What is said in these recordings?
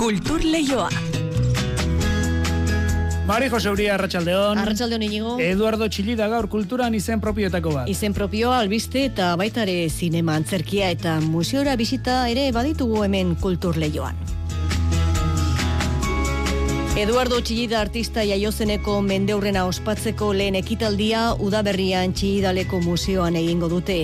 Kultur Leioa. Mari Jose Uria, Arratxaldeon. Arratxaldeon inigo. Eduardo Txillida gaur kulturan izen propioetako bat. Izen propioa albiste eta baitare zinema antzerkia eta museora bisita ere baditugu hemen kultur leioan. Eduardo Txillida artista jaiozeneko mendeurrena ospatzeko lehen ekitaldia udaberrian Txillidaleko museoan egingo dute.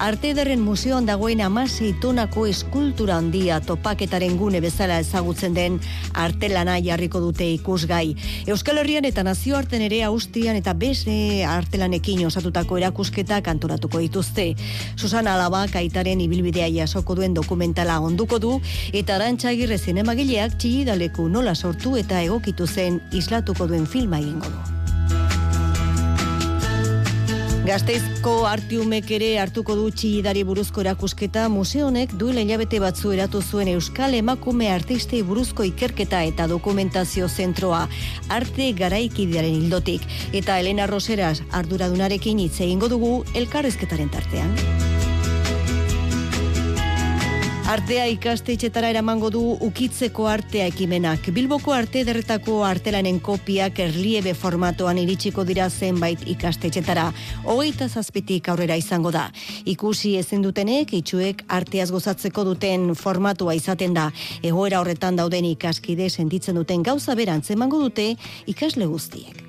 Arte ederren museoan dagoen amasei tonako eskultura handia topaketaren gune bezala ezagutzen den artelana jarriko dute ikusgai. Euskal Herrian eta nazioarten ere Austrian eta beste artelanekin osatutako erakusketa kantoratuko dituzte. Susana Alaba kaitaren ibilbidea jasoko duen dokumentala onduko du eta arantxagirre zinemagileak Txillidaleku nola sortu eta egokitu zen islatuko duen filma egingo du. Gazteizko artiumek ere hartuko du txillidari buruzko erakusketa museonek duela hilabete batzu eratu zuen Euskal Emakume Artistei buruzko ikerketa eta dokumentazio zentroa arte garaikidearen hildotik eta Elena Roseras arduradunarekin hitz egingo dugu elkarrezketaren tartean. Artea ikastetxetara eramango du ukitzeko artea ekimenak. Bilboko arte derretako artelanen kopiak erliebe formatoan iritsiko dira zenbait ikastetxetara. Hogeita zazpitik aurrera izango da. Ikusi ezin dutenek, itxuek arteaz gozatzeko duten formatua izaten da. Egoera horretan dauden ikaskide sentitzen duten gauza berantz emango dute ikasle guztiek.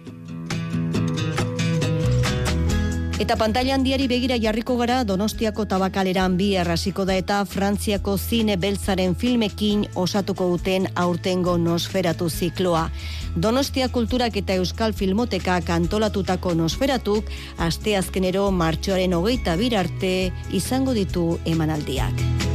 Eta pantalla handiari begira jarriko gara Donostiako tabakaleran bi errasiko da eta Frantziako zine beltzaren filmekin osatuko duten aurtengo nosferatu zikloa. Donostia kulturak eta Euskal Filmotekak antolatutako nosferatuk asteazkenero martxoaren hogeita bir arte izango ditu emanaldiak.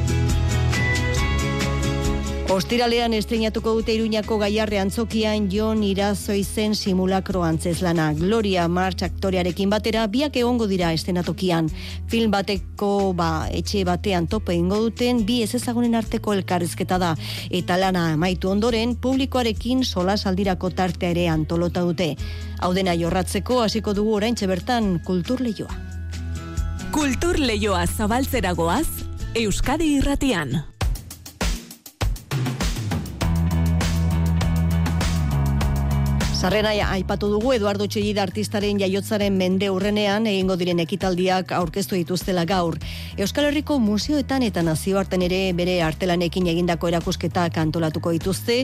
Ostiralean estreinatuko dute Iruñako gaiarre antzokian Jon Irazoi zen simulakro antzeslana. Gloria March aktorearekin batera biak egongo dira estenatokian. Film bateko ba, etxe batean tope ingo duten bi ez ezagunen arteko elkarrizketa da. Eta lana amaitu ondoren publikoarekin sola saldirako tartea ere antolota dute. Hau dena jorratzeko hasiko dugu oraintxe bertan kultur lehioa. Kultur Leioa zabaltzeragoaz, Euskadi irratian. Sarrena aipatu dugu Eduardo Txellida artistaren jaiotzaren mende urrenean egingo diren ekitaldiak aurkeztu dituztela gaur. Euskal Herriko museoetan eta nazioarten ere bere artelanekin egindako erakusketa kantolatuko dituzte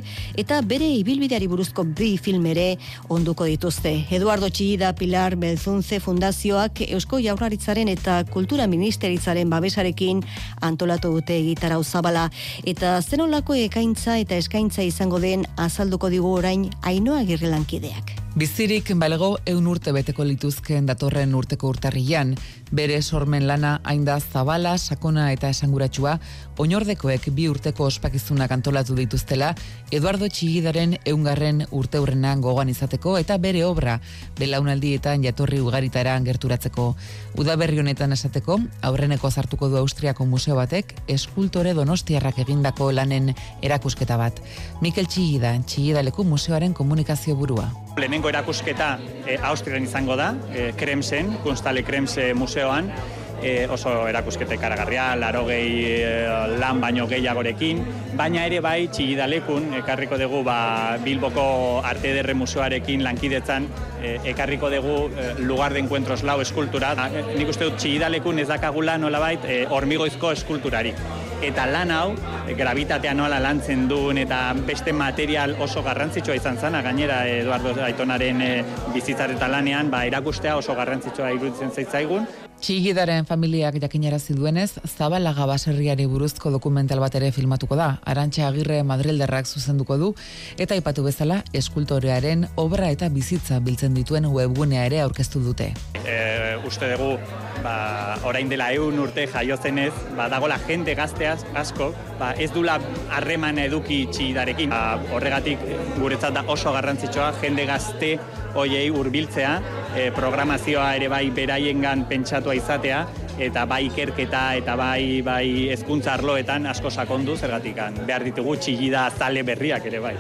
eta bere ibilbideari buruzko bi film ere onduko dituzte. Eduardo Txellida Pilar Belzunze Fundazioak Eusko Jaurlaritzaren eta Kultura Ministeritzaren babesarekin antolatu dute gitarau zabala eta zenolako ekaintza eta eskaintza izango den azalduko digu orain Ainoa Girrelan kideak. Bizirik balego eun urte beteko lituzken datorren urteko urtarrian, bere sormen lana hainda zabala, sakona eta esanguratsua, oinordekoek bi urteko ospakizunak antolatu dituztela, Eduardo Txigidaren eungarren urte hurrenan gogoan izateko eta bere obra belaunaldietan jatorri ugaritara gerturatzeko. Udaberri honetan esateko, aurreneko zartuko du Austriako museo batek, eskultore donostiarrak egindako lanen erakusketa bat. Mikel Txigida, Txigidaleku museoaren komunikazio burua. Lehenengo erakusketa e, Austrian izango da, e, Kremsen, Kunstale Kremse museoan, e, oso erakuskete karagarria, laro gehi e, lan baino gehiagorekin, baina ere bai txigidalekun, ekarriko dugu ba, Bilboko Arte Ederre Museoarekin lankidetzan, e, ekarriko dugu e, lugar de encuentros lau eskultura. A, e, nik uste dut txigidalekun ez dakagula nolabait e, hormigoizko eskulturari. Eta lan hau, gravitatea nola lantzen duen eta beste material oso garrantzitsua izan zana, gainera Eduardo Aitonaren e, bizitzar eta lanean, ba, erakustea oso garrantzitsua iruditzen zaitzaigun. Txigidaren familiak jakinarazi duenez, Zabalaga baserriari buruzko dokumental bat ere filmatuko da. Arantxa Agirre Madrilderrak zuzenduko du eta aipatu bezala eskultorearen obra eta bizitza biltzen dituen webgunea ere aurkeztu dute. E, uste dugu, ba, orain dela eun urte jaiozenez, ba, dagola jende gazteaz asko, ba, ez dula harreman eduki txigidarekin. Ba, horregatik guretzat da oso garrantzitsua jende gazte hoiei hurbiltzea, e, programazioa ere bai beraiengan pentsatua izatea eta bai ikerketa eta bai bai hezkuntza arloetan asko sakondu zergatikan behar ditugu txigida zale berriak ere bai.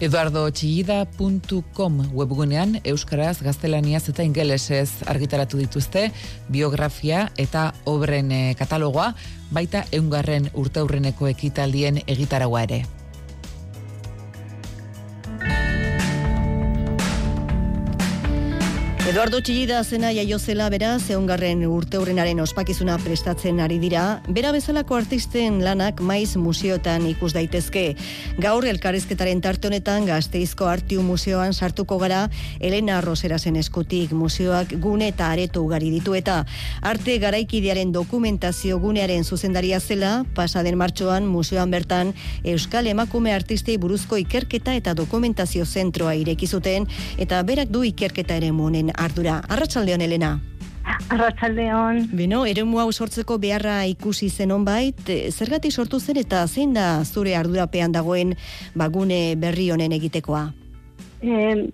eduardotxillida.com webgunean euskaraz, gaztelaniaz eta ingelesez argitaratu dituzte biografia eta obren eh, katalogoa, baita eungarren urteurreneko ekitaldien egitaragua ere. Eduardo Txillida zena jaio zela bera, zeungarren urte hurrenaren ospakizuna prestatzen ari dira, bera bezalako artisten lanak maiz museotan ikus daitezke. Gaur elkarrizketaren tarte honetan gazteizko artiu museoan sartuko gara Elena Roserasen eskutik museoak gune eta areto ugari ditu eta arte garaikidearen dokumentazio gunearen zuzendaria zela, pasaden martxoan museoan bertan Euskal Emakume Artistei buruzko ikerketa eta dokumentazio zentroa ireki zuten eta berak du ikerketa ere monen ardura. Arratsaldeon Elena. Arratsaldeon. Beno, eremu hau sortzeko beharra ikusi zen onbait, eh, zergatik sortu zen eta zein da zure ardurapean dagoen bagune berri honen egitekoa? Eh,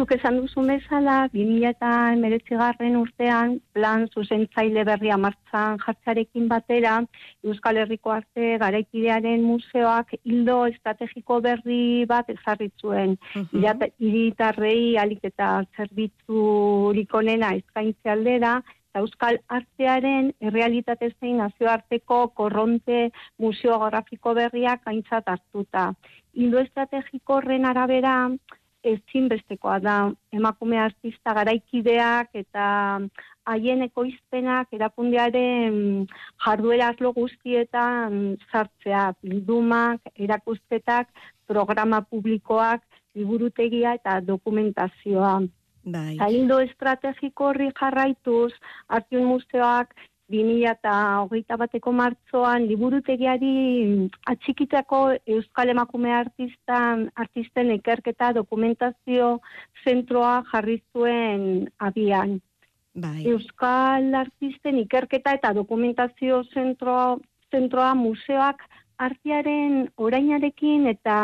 zuk esan duzu bezala, 2000 garren urtean, plan zuzentzaile berria martzan jartzarekin batera, Euskal Herriko arte garaikidearen museoak hildo estrategiko berri bat ezarritzuen. Uh -huh. Iritarrei alik eta zerbitzu likonena eskaintze aldera, Euskal artearen errealitate zein nazioarteko korronte museografiko berriak aintzat hartuta. Hildo estrategiko horren arabera, ezinbestekoa da emakume artista garaikideak eta haien ekoizpenak erakundearen jarduera aslo guztietan sartzea, bildumak, erakusketak, programa publikoak, liburutegia eta dokumentazioa. Bai. Zaildo estrategiko horri jarraituz, Artiun Museoak 2008 bateko martzoan liburutegiari atxikitako Euskal Emakume Artistan, artisten ikerketa dokumentazio zentroa jarri zuen abian. Bai. Euskal Artisten ikerketa eta dokumentazio zentroa, zentroa museoak artearen orainarekin eta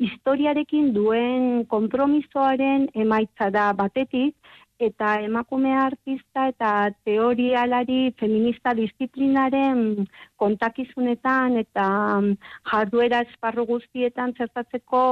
historiarekin duen kompromisoaren emaitza da batetik, eta emakume artista eta teorialari feminista disiplinaren kontakizunetan eta jarduera esparru guztietan zertatzeko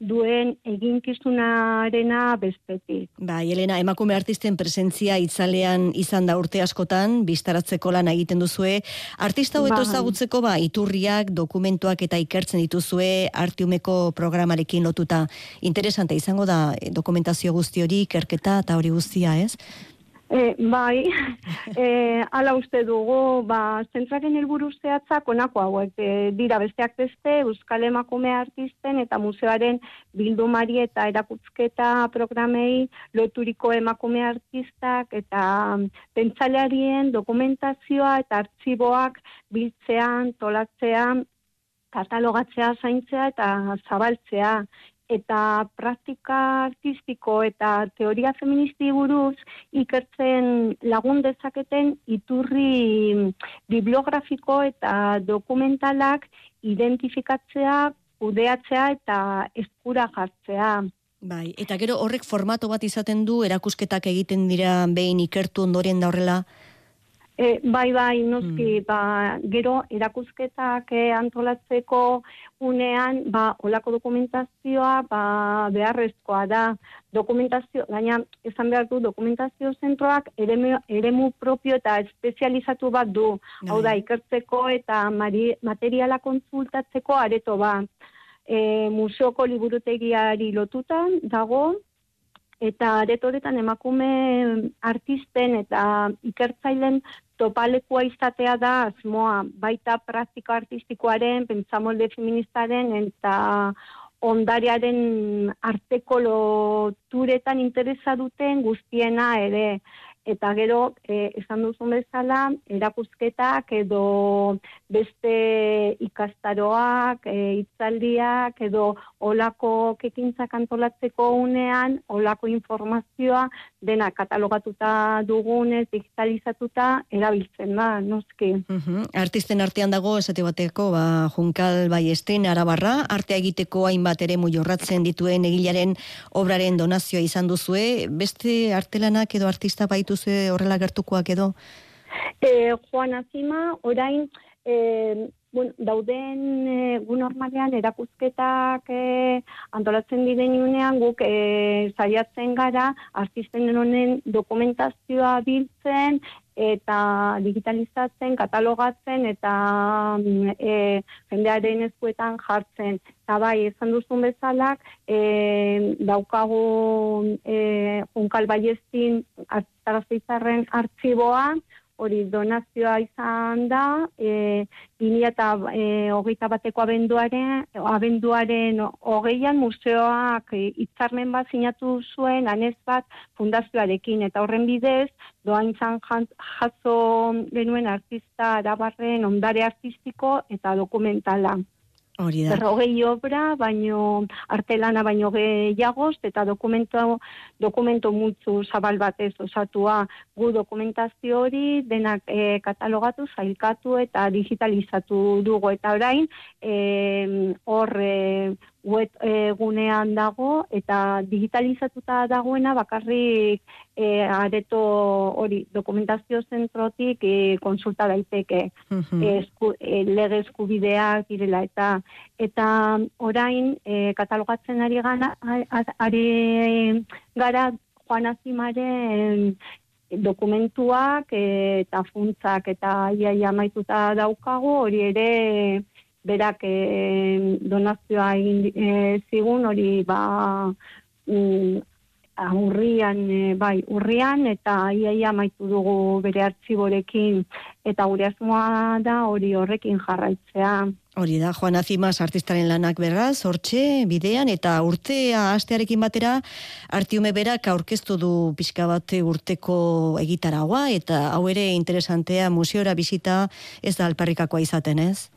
duen eginkizunarena bestetik. Bai, Elena, emakume artisten presentzia itzalean izan da urte askotan, biztaratzeko lan egiten duzue. Artista hoeto ba. ezagutzeko, ba, iturriak, dokumentuak eta ikertzen dituzue artiumeko programarekin lotuta. Interesante izango da eh, dokumentazio guzti hori, ikerketa eta hori guztia, ez? E, bai, e, ala uste dugu, ba, zentraren helburu zehatzak onako hauek e, dira besteak beste, Euskal Emakume Artisten eta museoaren bildumari eta erakutzketa programei loturiko emakume artistak eta pentsalearien dokumentazioa eta artxiboak biltzean, tolatzean, katalogatzea, zaintzea eta zabaltzea eta praktika artistiko eta teoria feministi buruz ikertzen lagun dezaketen iturri bibliografiko eta dokumentalak identifikatzea, kudeatzea eta eskura jartzea. Bai, eta gero horrek formato bat izaten du erakusketak egiten dira behin ikertu ondoren da horrela E, bai, bai, noski, mm. ba, gero erakuzketak e, antolatzeko unean, ba, olako dokumentazioa, ba, beharrezkoa da, dokumentazio, gaina, esan behar du, dokumentazio zentroak eremu, eremu propio eta espezializatu bat du, hau da, bai. ikertzeko eta mari, materiala konsultatzeko areto ba. E, museoko liburutegiari lotutan dago, eta aretoretan emakume artisten eta ikertzailen topalekua izatea da asmoa, baita praktika artistikoaren, pentsamolde feministaren eta ondariaren arteko loturetan interesa duten guztiena ere eta gero e, esan duzun bezala erakusketak edo beste ikastaroak, e, itzaldiak edo olako kekintzak antolatzeko unean olako informazioa dena katalogatuta dugunez digitalizatuta erabiltzen da, noski. Uh Artisten artean dago esate bateko, ba, Junkal Baiesten Arabarra, artea egiteko hainbat ere jorratzen dituen egilaren obraren donazioa izan duzue, beste artelanak edo artista baitu dituzu horrela gertukoak edo? E, Juan Azima, orain, e, bueno, dauden e, gu normalean erakusketak e, antolatzen diren unean guk e, zaiatzen gara artisten honen dokumentazioa biltzen eta digitalizatzen, katalogatzen eta mm, e, jendearen eskuetan jartzen. Eta bai, esan duzun bezalak, e, daukagu e, unkal baiestin artxiboa, hori donazioa izan da, e, eta e, hogeita bateko abenduaren, abenduaren hogeian museoak e, itzarmen bat sinatu zuen anez bat fundazioarekin, eta horren bidez, doain zan jazo genuen artista arabarren ondare artistiko eta dokumentala. Hori da. Berrogei obra, baino artelana baino gehiagoz, eta dokumento, dokumento mutzu zabal batez osatua gu dokumentazio hori denak e, katalogatu, zailkatu eta digitalizatu dugu. Eta orain, hor e, web e, gunean dago eta digitalizatuta dagoena bakarrik e, areto hori dokumentazio zentrotik e, konsulta daiteke mm -hmm. e, lege eskubideak direla eta eta orain e, katalogatzen ari gana ari gara Juan Azimaren dokumentuak eta funtzak eta iaia maituta daukago hori ere berak e, donazioa egin e, zigun hori ba mm, urrian, e, bai, urrian, eta iaia maitu dugu bere artxiborekin, eta gure asmoa da hori horrekin jarraitzea. Hori da, Juan Azimas artistaren lanak berraz, hortxe, bidean, eta urtea astearekin batera, artiume berak aurkeztu du pixka bat urteko egitaragoa, eta hau ere interesantea museora bisita ez da alparrikakoa izaten, ez?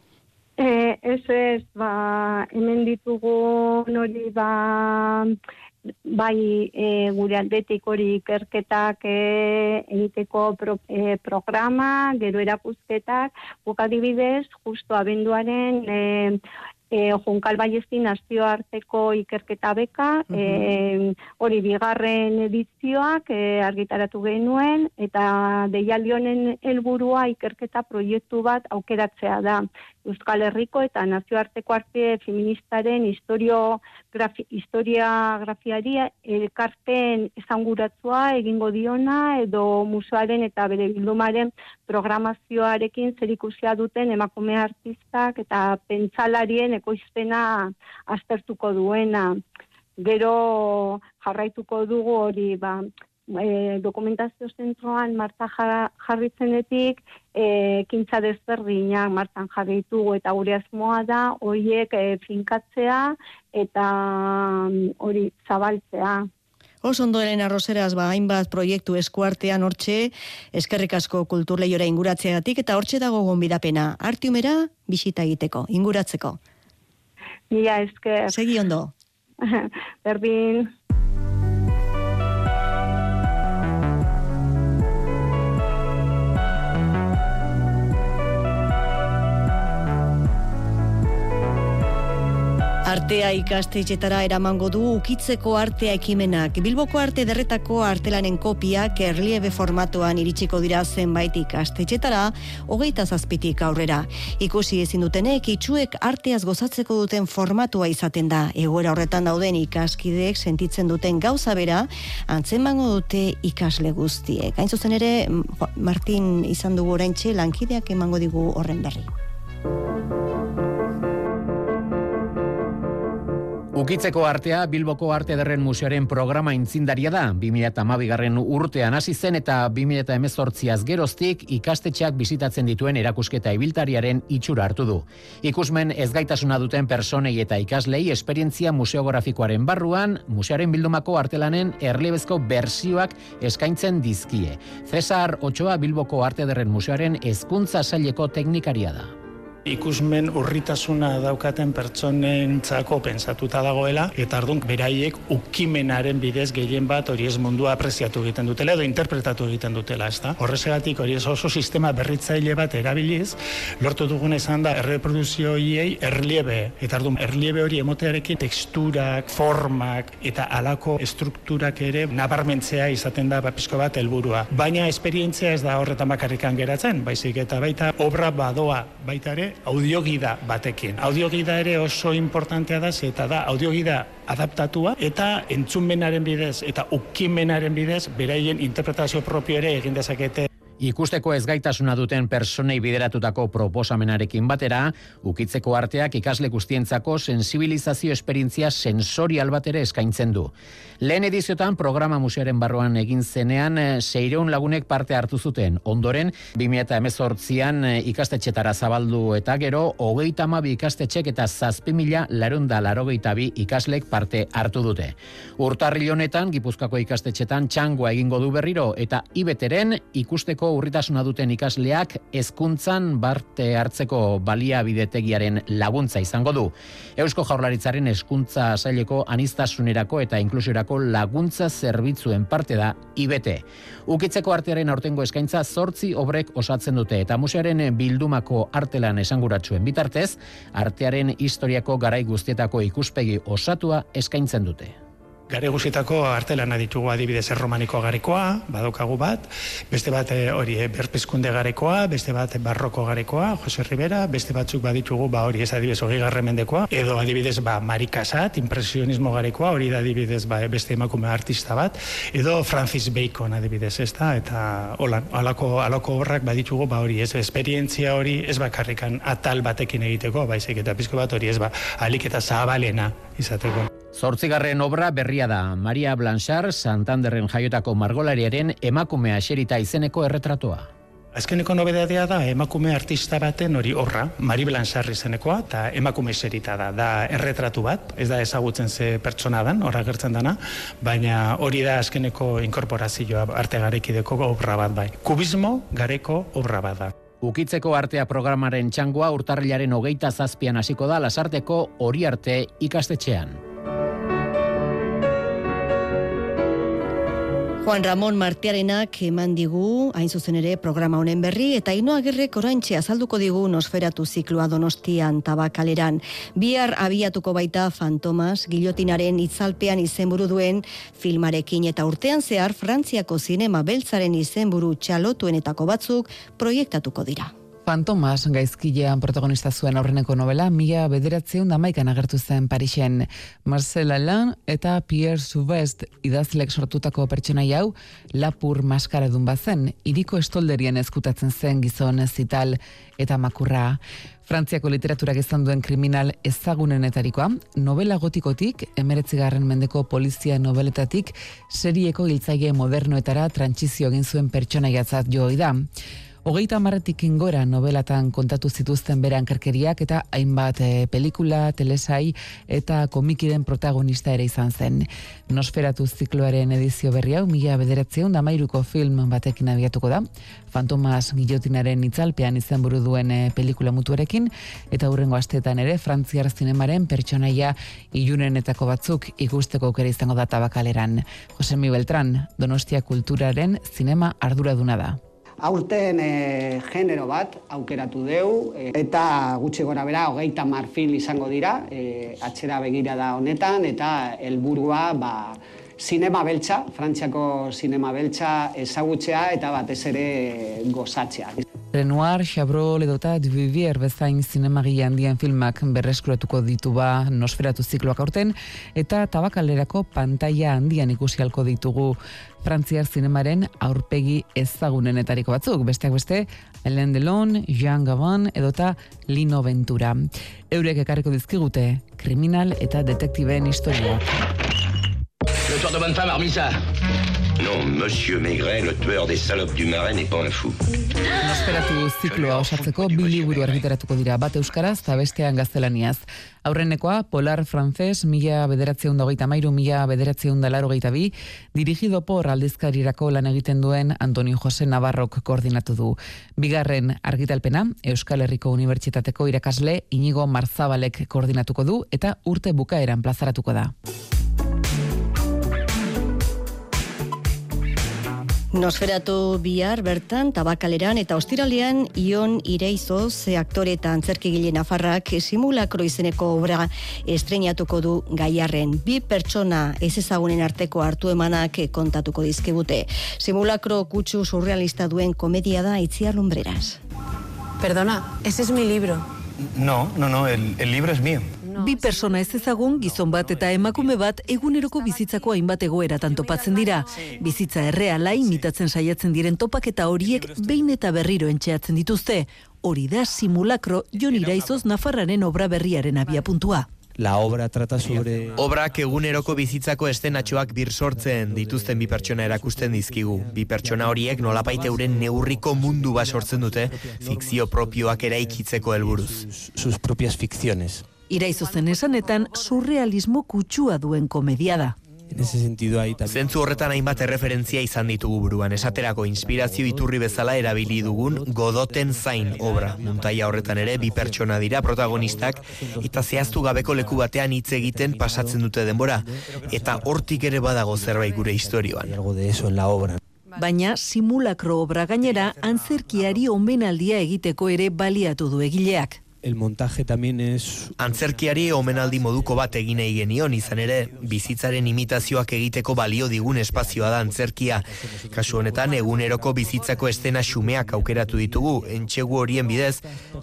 E, ez ez, ba, hemen ditugu nori ba, bai e, gure aldetik hori ikerketak e, egiteko pro, e, programa, gero erakusketak, bukadibidez, justo abenduaren e, e, Junkal Baiestin nazio arteko ikerketa beka, e, hori bigarren edizioak e, argitaratu genuen, eta deialionen helburua ikerketa proiektu bat aukeratzea da. Euskal Herriko eta nazioarteko arte feministaren historio grafi, historia grafiari elkarten esanguratzua egingo diona edo museoaren eta bere bildumaren programazioarekin zerikusia duten emakume artistak eta pentsalarien ekoizpena aztertuko duena. Gero jarraituko dugu hori ba, e, dokumentazio zentroan martza jarritzenetik e, kintza desberdinak martzan jarritugu eta gure asmoa da horiek e, finkatzea eta mm, hori zabaltzea. Oso ondo Elena Roseras ba hainbat proiektu eskuartean hortxe eskerrik asko kulturleiora inguratzeagatik eta hortxe dago gonbidapena artiumera bisita egiteko inguratzeko. Mila esker. Segi ondo. Berdin. Artea ikastetxetara eramango du ukitzeko artea ekimenak. Bilboko arte derretako artelanen kopiak erliebe formatuan iritsiko dira zenbait ikastetxetara, hogeita zazpitik aurrera. Ikusi ezin dutenek, itxuek arteaz gozatzeko duten formatua izaten da. Egoera horretan dauden ikaskideek sentitzen duten gauza bera, antzemango dute ikasle guztiek. Hain zuzen ere, Martin izan dugu oraintxe lankideak emango digu horren berri. Ukitzeko artea Bilboko Arte Derren Museoaren programa intzindaria da. 2008 garren urtean hasi zen eta 2018az geroztik ikastetxeak bizitatzen dituen erakusketa ibiltariaren itxura hartu du. Ikusmen ezgaitasuna duten personei eta ikaslei esperientzia museografikoaren barruan, museoaren bildumako artelanen erliebezko bersioak eskaintzen dizkie. Cesar Ochoa Bilboko Arte Derren Museoaren hezkuntza saileko teknikaria da ikusmen urritasuna daukaten pertsonentzako pensatuta dagoela eta ardunk beraiek ukimenaren bidez gehien bat hori ez mundua apreziatu egiten dutela edo interpretatu egiten dutela, ezta? Horrezegatik hori ez oso sistema berritzaile bat erabiliz, lortu dugun esan da erreproduzio hiei erliebe, eta ardun erliebe hori emotearekin teksturak, formak eta alako estrukturak ere nabarmentzea izaten da bapisko bat helburua. Baina esperientzia ez da horretan bakarrikan geratzen, baizik eta baita obra badoa baita ere audiogida batekin. Audiogida ere oso importantea da, eta da audiogida adaptatua eta entzunmenaren bidez eta ukimenaren bidez beraien interpretazio propio ere egin dezakete Ikusteko ezgaitasuna duten personei bideratutako proposamenarekin batera, ukitzeko arteak ikasle guztientzako sensibilizazio esperientzia sensorial bat ere eskaintzen du. Lehen ediziotan programa museoaren barruan egin zenean eh, seireun lagunek parte hartu zuten. Ondoren, 2018an eh, ikastetxetara zabaldu eta gero, hogeita amabi ikastetxek eta zazpi mila larunda larogeita bi ikaslek parte hartu dute. Urtarri honetan, Gipuzkoako ikastetxetan txangoa egingo du berriro eta ibeteren ikusteko urritasuna duten ikasleak hezkuntzan barte hartzeko baliabidetegiaren laguntza izango du. Eusko Jaurlaritzaren hezkuntza saileko anistasunerako eta inklusiorako laguntza zerbitzuen parte da IBT. Ukitzeko artearen aurtengo eskaintza zortzi obrek osatzen dute eta musearen bildumako artelan esanguratsuen bitartez, artearen historiako garai guztietako ikuspegi osatua eskaintzen dute. Gare guztietako artelana ditugu adibidez erromaniko garekoa, badokagu bat, beste bat eh, hori e, berpizkunde garekoa, beste bat barroko garekoa, Jose Rivera, beste batzuk baditugu ba hori ez adibidez hori garremendekoa, edo adibidez ba marikasat, impresionismo garekoa, hori da adibidez ba, beste emakume artista bat, edo Francis Bacon adibidez, ez da, eta hola, alako, alako horrak baditugu ba hori, ez esperientzia hori ez bakarrikan atal batekin egiteko, baizik eta pizko bat hori ez ba, alik eta zabalena izateko. Zortzigarren obra berria da, Maria Blanchard, Santanderren jaiotako margolariaren emakumea xerita izeneko erretratoa. Azkeneko nobedadea da emakume artista baten hori horra, Mari Blanchard izenekoa, eta emakume xerita da, da erretratu bat, ez da ezagutzen ze pertsona dan, horra gertzen dana, baina hori da azkeneko inkorporazioa arte garekideko obra bat bai. Kubismo gareko obra bat da. Ukitzeko artea programaren txangoa urtarrilaren hogeita zazpian hasiko da lasarteko hori arte ikastetxean. Juan Ramon Martiarenak eman digu, hain zuzen ere, programa honen berri, eta ino agirrek oraintxe azalduko digu nosferatu zikloa donostian tabakaleran. Bihar abiatuko baita Fantomas, gilotinaren itzalpean izenburu duen filmarekin, eta urtean zehar Frantziako zinema beltzaren izenburu txalotuenetako batzuk proiektatuko dira. Fantomas gaizkilean protagonista zuen aurreneko novela, mila bederatzeun damaikan agertu zen Parixen. Marcel Alain eta Pierre Souvest idazlek sortutako pertsona hau lapur maskara dun bazen, iriko estolderien eskutatzen zen gizon zital eta makurra. Frantziako literaturak izan duen kriminal ezagunenetarikoa, novela gotikotik, emeretzigarren mendeko polizia noveletatik, serieko hiltzaile modernoetara trantzizio egin zuen pertsona jatzat joi da. Hogeita marretik ingora novelatan kontatu zituzten beran kerkeriak eta hainbat e, pelikula, telesai eta komikiren protagonista ere izan zen. Nosferatu zikloaren edizio berri hau, mila bederatzeun damairuko film batekin abiatuko da. Fantomas gilotinaren itzalpean izan buru duen e, pelikula mutuarekin eta hurrengo astetan ere Frantziar zinemaren pertsonaia ilunenetako batzuk ikusteko aukera izango da tabakaleran. Josemi Beltran, Donostia Kulturaren zinema arduraduna da aurten e, genero bat aukeratu deu e, eta gutxi gora bera hogeita marfil izango dira e, atxera begira da honetan eta helburua ba, sinema beltza, Frantziako sinema beltza ezagutzea eta batez ere gozatzea. Renoir, Chabrol edota Duvivier bezain zinemagi handien filmak berreskuratuko ditu ba nosferatu zikloak aurten, eta tabakalerako pantaila handian ikusi halko ditugu Frantziar zinemaren aurpegi ezagunenetariko batzuk, besteak beste, Alain Delon, Jean Gabon edota Lino Ventura. Eurek ekarriko dizkigute, kriminal eta detektiben historiak. Le tour de bonne femme, hormis ça. Non, Monsieur Maigret, le tueur des salopes du marais, n'est pas un fou. Nosferatu zikloa osatzeko bi liburu argitaratuko dira bat euskaraz eta bestean gaztelaniaz. Aurrenekoa, Polar Frances, mila bederatzeun da hogeita mairu, mila bederatzeun da laro geita bi, dirigido por aldizkarirako lan egiten duen Antonio Jose Navarrok koordinatu du. Bigarren argitalpena, Euskal Herriko Unibertsitateko irakasle Inigo Marzabalek koordinatuko du eta urte bukaeran plazaratuko da. Nosferatu bihar bertan tabakaleran eta ostiralean Ion Ireizo ze aktore eta antzerkigile nafarrak simulakro izeneko obra estrenatuko du gaiarren. Bi pertsona ez ezagunen arteko hartu emanak kontatuko dizkibute. Simulakro kutsu surrealista duen komedia da Itziar Lumbreras. Perdona, ese es mi libro. No, no, no, el, el libro es mío. Bi persona ez ezagun, gizon bat eta emakume bat eguneroko bizitzako hainbat egoeratan topatzen dira. Bizitza erreala imitatzen saiatzen diren topaketa horiek behin eta berriro entxeatzen dituzte. Hori da simulakro Jon Iraizoz Nafarraren obra berriaren abia puntua. La obra trata sobre... Obrak eguneroko bizitzako estenatxoak bir sortzen dituzten bi pertsona erakusten dizkigu. Bi pertsona horiek nolapait euren neurriko mundu bat sortzen dute, fikzio propioak eraikitzeko helburuz. Sus propias ficciones. Iraizozen esanetan surrealismo kutsua duen komedia da. En ese sentido ahí también... Zentzu horretan hainbat erreferentzia izan ditugu buruan. Esaterako inspirazio iturri bezala erabili dugun godoten zain obra. Muntaia horretan ere bi pertsona dira protagonistak eta zehaztu gabeko leku batean hitz egiten pasatzen dute denbora. Eta hortik ere badago zerbait gure historioan. Algo de eso en la obra. Baina simulakro obra gainera antzerkiari omenaldia egiteko ere baliatu du egileak. El montaje también es... Antzerkiari omenaldi moduko bat egin nahi genion, izan ere, bizitzaren imitazioak egiteko balio digun espazioa da antzerkia. Kasu honetan, eguneroko bizitzako estena xumeak aukeratu ditugu, entxegu horien bidez,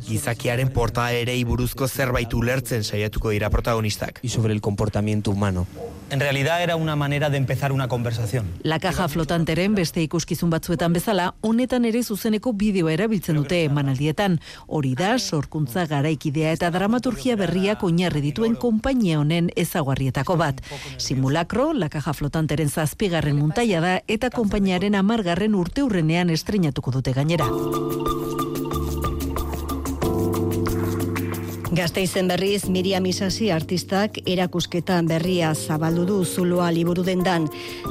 gizakiaren porta ere buruzko zerbait ulertzen saiatuko dira protagonistak. Y sobre el comportamiento humano. En realidad era una manera de empezar una conversación. La caja flotanteren beste ikuskizun batzuetan bezala, honetan ere zuzeneko bideoa erabiltzen dute emanaldietan. Hori da, sorkuntza garaikidea eta dramaturgia berriak oinarri dituen konpainia honen ezaguarrietako bat. Simulakro, la caja flotanteren zazpigarren muntaia da eta konpainiaren amargarren urte urrenean estrenatuko dute gainera. Gazteizen berriz Miriam Isasi artistak erakusketa berria zabaldu du zuloa liburu dendan.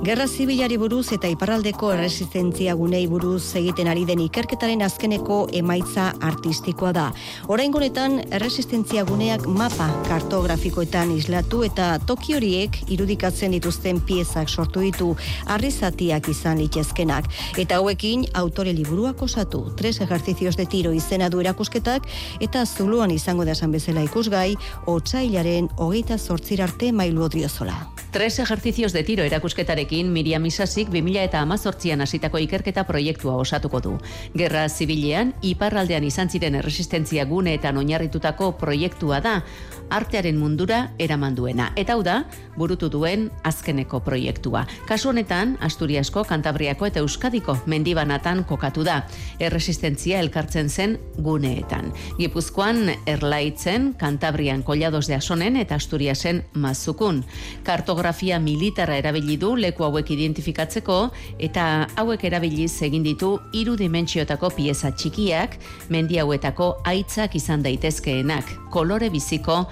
Gerra zibilari buruz eta iparraldeko erresistentzia gunei buruz egiten ari den ikerketaren azkeneko emaitza artistikoa da. Orain honetan erresistentzia guneak mapa kartografikoetan islatu eta toki horiek irudikatzen dituzten piezak sortu ditu arrizatiak izan litezkenak. Eta hauekin autore liburuak osatu. Tres ejercicios de tiro izena du erakusketak eta zuloan izango da esan bezala ikusgai, otsailaren hogeita zortzir arte mailu odriozola. Tres ejercicios de tiro erakusketarekin Miriam Isasik 2000 eta amazortzian hasitako ikerketa proiektua osatuko du. Gerra zibilean, iparraldean izan ziren erresistentzia guneetan oinarritutako proiektua da, artearen mundura eraman duena. Eta hau da, burutu duen azkeneko proiektua. Kasu honetan, Asturiasko, Kantabriako eta Euskadiko mendibanatan kokatu da. Erresistentzia elkartzen zen guneetan. Gipuzkoan erlaitzen, Kantabrian kollados de asonen eta Asturiasen mazukun. Kartografia militarra erabili du leku hauek identifikatzeko eta hauek erabiliz egin ditu hiru dimentsiotako pieza txikiak, mendi hauetako aitzak izan daitezkeenak, kolore biziko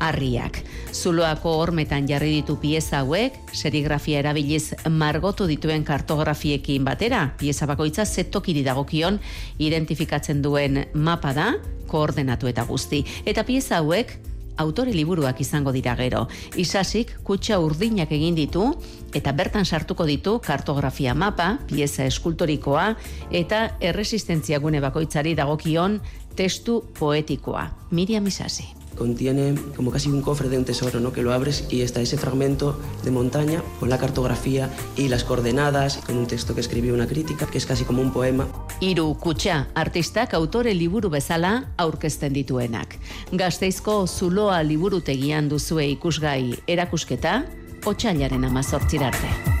harriak. Zuloako hormetan jarri ditu pieza hauek, serigrafia erabiliz margotu dituen kartografiekin batera, pieza bakoitza zetokiri dagokion identifikatzen duen mapa da, koordenatu eta guzti. Eta pieza hauek autore liburuak izango dira gero. Isasik kutsa urdinak egin ditu eta bertan sartuko ditu kartografia mapa, pieza eskultorikoa eta erresistentzia gune bakoitzari dagokion testu poetikoa. Miriam Isasi contiene como casi un cofre de un tesoro, ¿no? Que lo abres y está ese fragmento de montaña con la cartografía y las coordenadas, con un texto que escribió una crítica, que es casi como un poema. Iru kutxa, artistak autore liburu bezala aurkezten dituenak. Gazteizko zuloa liburutegian duzue ikusgai erakusketa, otxailaren amazortzirarte.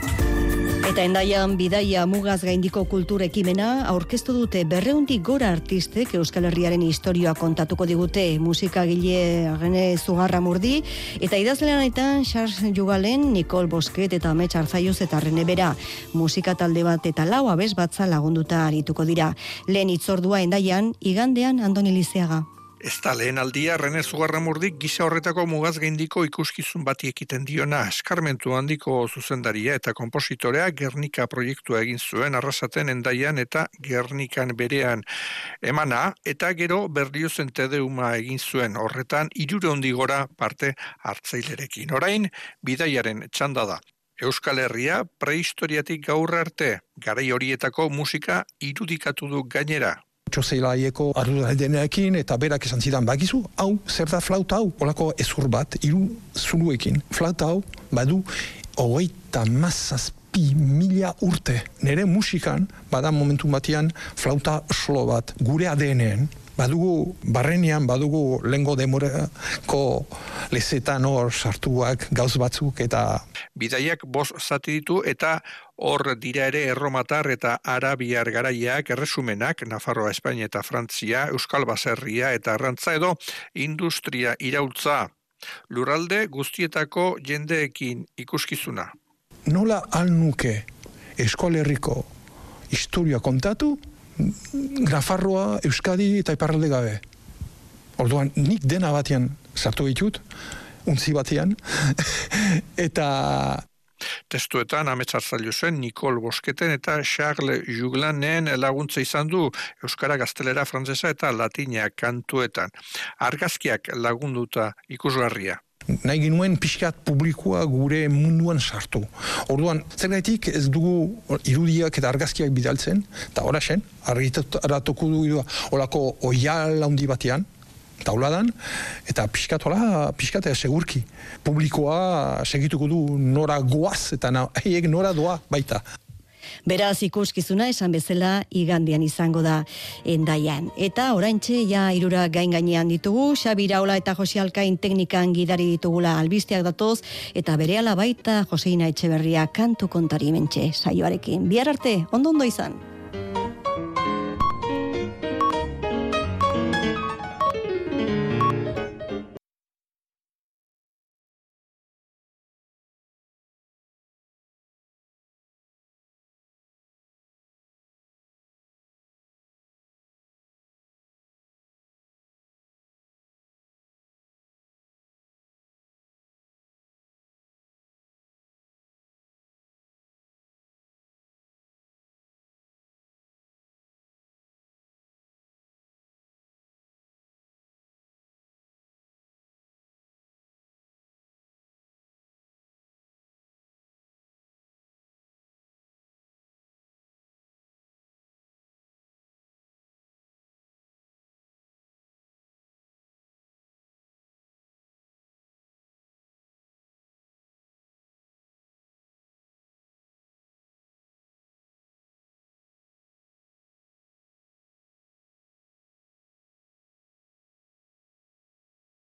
Eta endaian bidaia mugaz gaindiko kultur ekimena aurkeztu dute berreundik gora artistek Euskal Herriaren historioa kontatuko digute musikagile gene zugarra murdi eta idazleanetan Charles Jugalen, Nicole Bosquet eta Metx Arzaioz eta Rene Bera musika talde bat eta lau abez batza lagunduta arituko dira. Lehen itzordua endaian, igandean Andoni Lizeaga. Ez da lehen aldia, Rene Zugarramurdik gisa horretako mugaz geindiko ikuskizun bati ekiten diona eskarmentu handiko zuzendaria eta kompositorea Gernika proiektua egin zuen arrasaten endaian eta Gernikan berean emana eta gero berdiozen tedeuma egin zuen horretan irure gora parte hartzailerekin. Orain, bidaiaren txanda da. Euskal Herria prehistoriatik gaur arte, garai horietako musika irudikatu du gainera, txozeilaieko arduradenekin eta berak esan zidan bagizu, hau, zer da flauta hau, olako ezur bat, iru zuluekin. Flauta hau, badu, hogeita mazazpi mila urte. Nere musikan, bada momentu batean, flauta solo bat, gure ADN-en, badugu barrenean badugu lengo demorako lezetan hor sartuak gauz batzuk eta Bidaiak boz zati ditu eta hor dira ere erromatar eta arabiar garaiak erresumenak Nafarroa, Espainia eta Frantzia, Euskal Baserria eta Arrantza edo industria iraultza. Lurralde guztietako jendeekin ikuskizuna. Nola alnuke eskolerriko historia kontatu Nafarroa, Euskadi eta Iparralde gabe. Orduan, nik dena batean sartu ditut, untzi batean, eta Testuetan ametsartzailu zen Nicole Bosketen eta Charles Juglanen laguntza izan du Euskara, Gaztelera, Frantzesa eta Latina kantuetan. Argazkiak lagunduta ikusgarria. Nahi ginuen pixkat publikoa gure munduan sartu. Orduan, zergaitik ez dugu irudiak eta argazkiak bidaltzen, eta oraxen, argitaratuko du olako oial handi batean, tauladan, eta pixkat hola, pixkat eh, segurki. Publikoa segituko du nora goaz, eta na, nora doa baita. Beraz ikuskizuna esan bezala igandian izango da endaian. Eta oraintxe ja irura gain gainean ditugu, Xabi Iraola eta Jose Alkain teknikan gidari ditugula albisteak datoz, eta berehala baita Joseina Etxeberria kantu kontari mentxe saioarekin. Bihar arte, ondo ondo izan.